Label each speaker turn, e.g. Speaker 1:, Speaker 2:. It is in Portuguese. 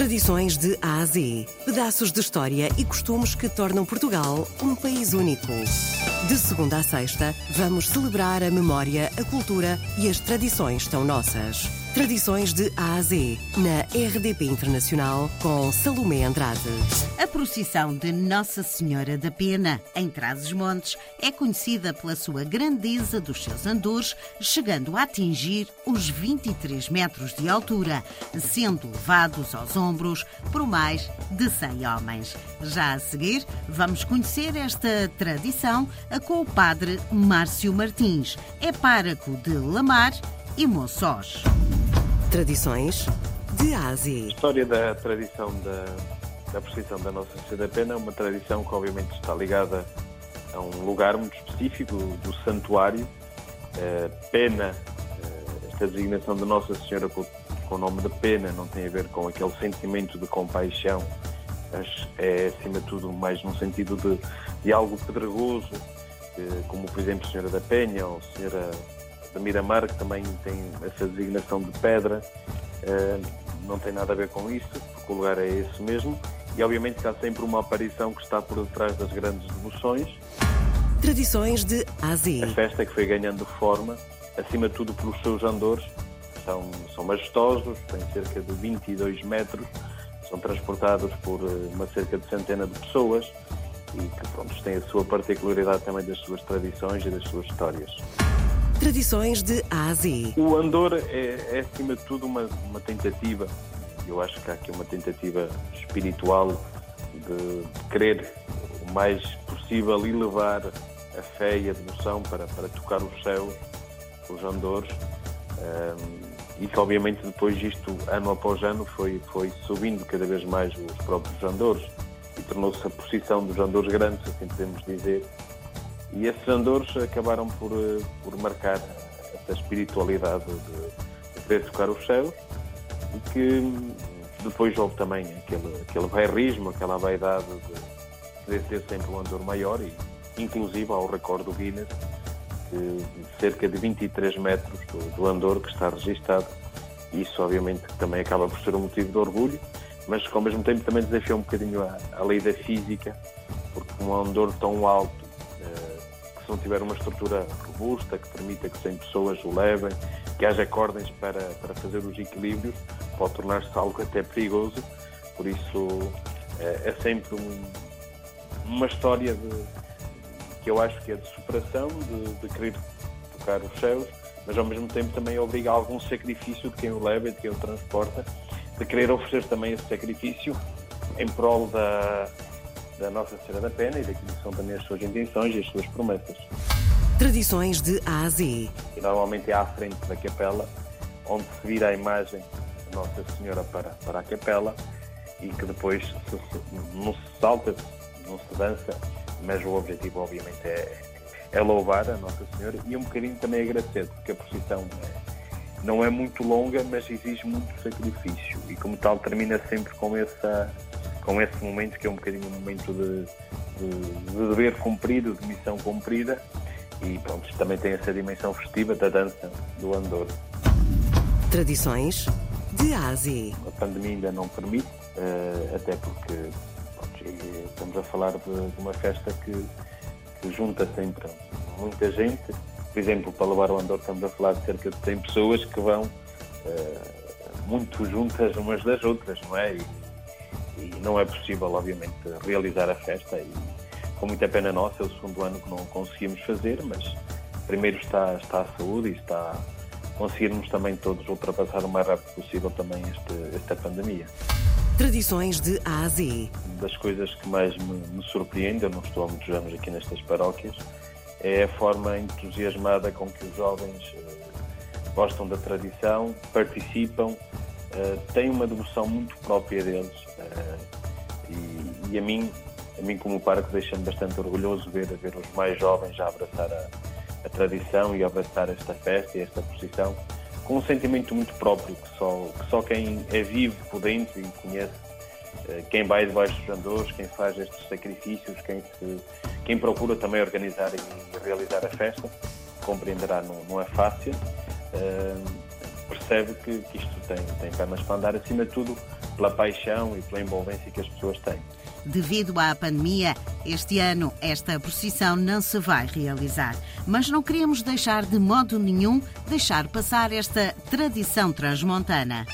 Speaker 1: Tradições de A a Z. Pedaços de história e costumes que tornam Portugal um país único. De segunda a sexta, vamos celebrar a memória, a cultura e as tradições tão nossas. Tradições de A a Z, na RDP Internacional, com Salomé Andrade.
Speaker 2: A procissão de Nossa Senhora da Pena, em Trás-os-Montes, é conhecida pela sua grandeza dos seus andores, chegando a atingir os 23 metros de altura, sendo levados aos ombros por mais de 100 homens. Já a seguir, vamos conhecer esta tradição com o padre Márcio Martins. É páraco de Lamar e Monçós.
Speaker 1: Tradições de Ásia.
Speaker 3: A história da tradição da, da procissão da Nossa Senhora da Pena é uma tradição que obviamente está ligada a um lugar muito específico do santuário. Uh, pena, uh, esta designação de Nossa Senhora com, com o nome de pena não tem a ver com aquele sentimento de compaixão, mas é acima de tudo mais num sentido de, de algo pedregoso, uh, como por exemplo Senhora da Penha ou Senhora da Miramar, que também tem essa designação de pedra, não tem nada a ver com isso, porque o lugar é esse mesmo. E obviamente que há sempre uma aparição que está por detrás das grandes devoções.
Speaker 1: Tradições de Ásia.
Speaker 3: A festa que foi ganhando forma, acima de tudo pelos seus andores, são, são majestosos, têm cerca de 22 metros, são transportados por eh, uma cerca de centena de pessoas e que pronto, têm a sua particularidade também das suas tradições e das suas histórias.
Speaker 1: Tradições de Ásia.
Speaker 3: O Andor é, é, acima de tudo, uma, uma tentativa, eu acho que há aqui uma tentativa espiritual de, querer o mais possível elevar a fé e a devoção para, para tocar os céus, os Andores. Um, e que obviamente depois isto, ano após ano, foi, foi subindo cada vez mais os próprios Andores e tornou-se a posição dos Andores grandes, assim podemos dizer, e esses andores acabaram por, eh, por marcar essa espiritualidade de, de querer tocar os céus e que depois houve também aquele, aquele bairrismo, aquela vaidade de querer ter sempre um andor maior e inclusive ao recorde do Guinness de cerca de 23 metros do, do andor que está registado. Isso obviamente também acaba por ser um motivo de orgulho mas ao mesmo tempo também desafia um bocadinho a, a lei da física porque um andor tão alto não tiver uma estrutura robusta que permita que 100 pessoas o levem, que haja cordas para, para fazer os equilíbrios, pode tornar-se algo até perigoso. Por isso é, é sempre um, uma história de, que eu acho que é de superação, de, de querer tocar os céus, mas ao mesmo tempo também obriga a algum sacrifício de quem o leva e de quem o transporta, de querer oferecer também esse sacrifício em prol da, da Nossa Senhora da Pena e daquilo que são também as suas intenções e as suas promessas.
Speaker 1: Tradições de A a Z.
Speaker 3: E normalmente é à frente da capela, onde se vira a imagem da Nossa Senhora para, para a capela e que depois se, se, não se salta, não se dança, mas o objetivo obviamente é, é louvar a Nossa Senhora e um bocadinho também agradecer, porque a procissão é, não é muito longa, mas exige muito sacrifício e como tal termina sempre com essa com esse momento que é um bocadinho um momento de, de, de dever cumprido, de missão cumprida e pronto, também tem essa dimensão festiva da dança do Andor.
Speaker 1: Tradições de Ásia.
Speaker 3: A pandemia ainda não permite, uh, até porque pronto, estamos a falar de, uma festa que, que, junta sempre muita gente. Por exemplo, para levar o Andor estamos a falar de cerca de 100 pessoas que vão uh, muito juntas umas das outras, não é? E, e não é possível, obviamente, realizar a festa e com muita pena nossa, é o segundo ano que não conseguimos fazer, mas primeiro está, está a saúde e está conseguirmos também todos ultrapassar o mais rápido possível também este, esta pandemia.
Speaker 1: Tradições de A a Z.
Speaker 3: Das coisas que mais me, me surpreende, eu não estou há muitos anos aqui nestas paróquias, é a forma entusiasmada com que os jovens uh, gostam da tradição, participam, uh, têm uma devoção muito própria deles e, e, a mim, a mim como parque deixa-me bastante orgulhoso ver, ver os mais jovens a abraçar a, a tradição e abraçar esta festa e esta posição com um sentimento muito próprio que só, que só quem é vivo por dentro e conhece uh, quem vai debaixo dos andores, quem faz estes sacrifícios, quem, se, quem procura também organizar e realizar a festa, compreenderá, não, não é fácil. Uh, percebe que, que, isto tem, tem pernas para andar, acima de tudo, pela paixão e pela envolvência que as pessoas têm.
Speaker 2: Devido à pandemia, este ano esta procissão não se vai realizar. Mas não queremos deixar de modo nenhum deixar passar esta tradição transmontana.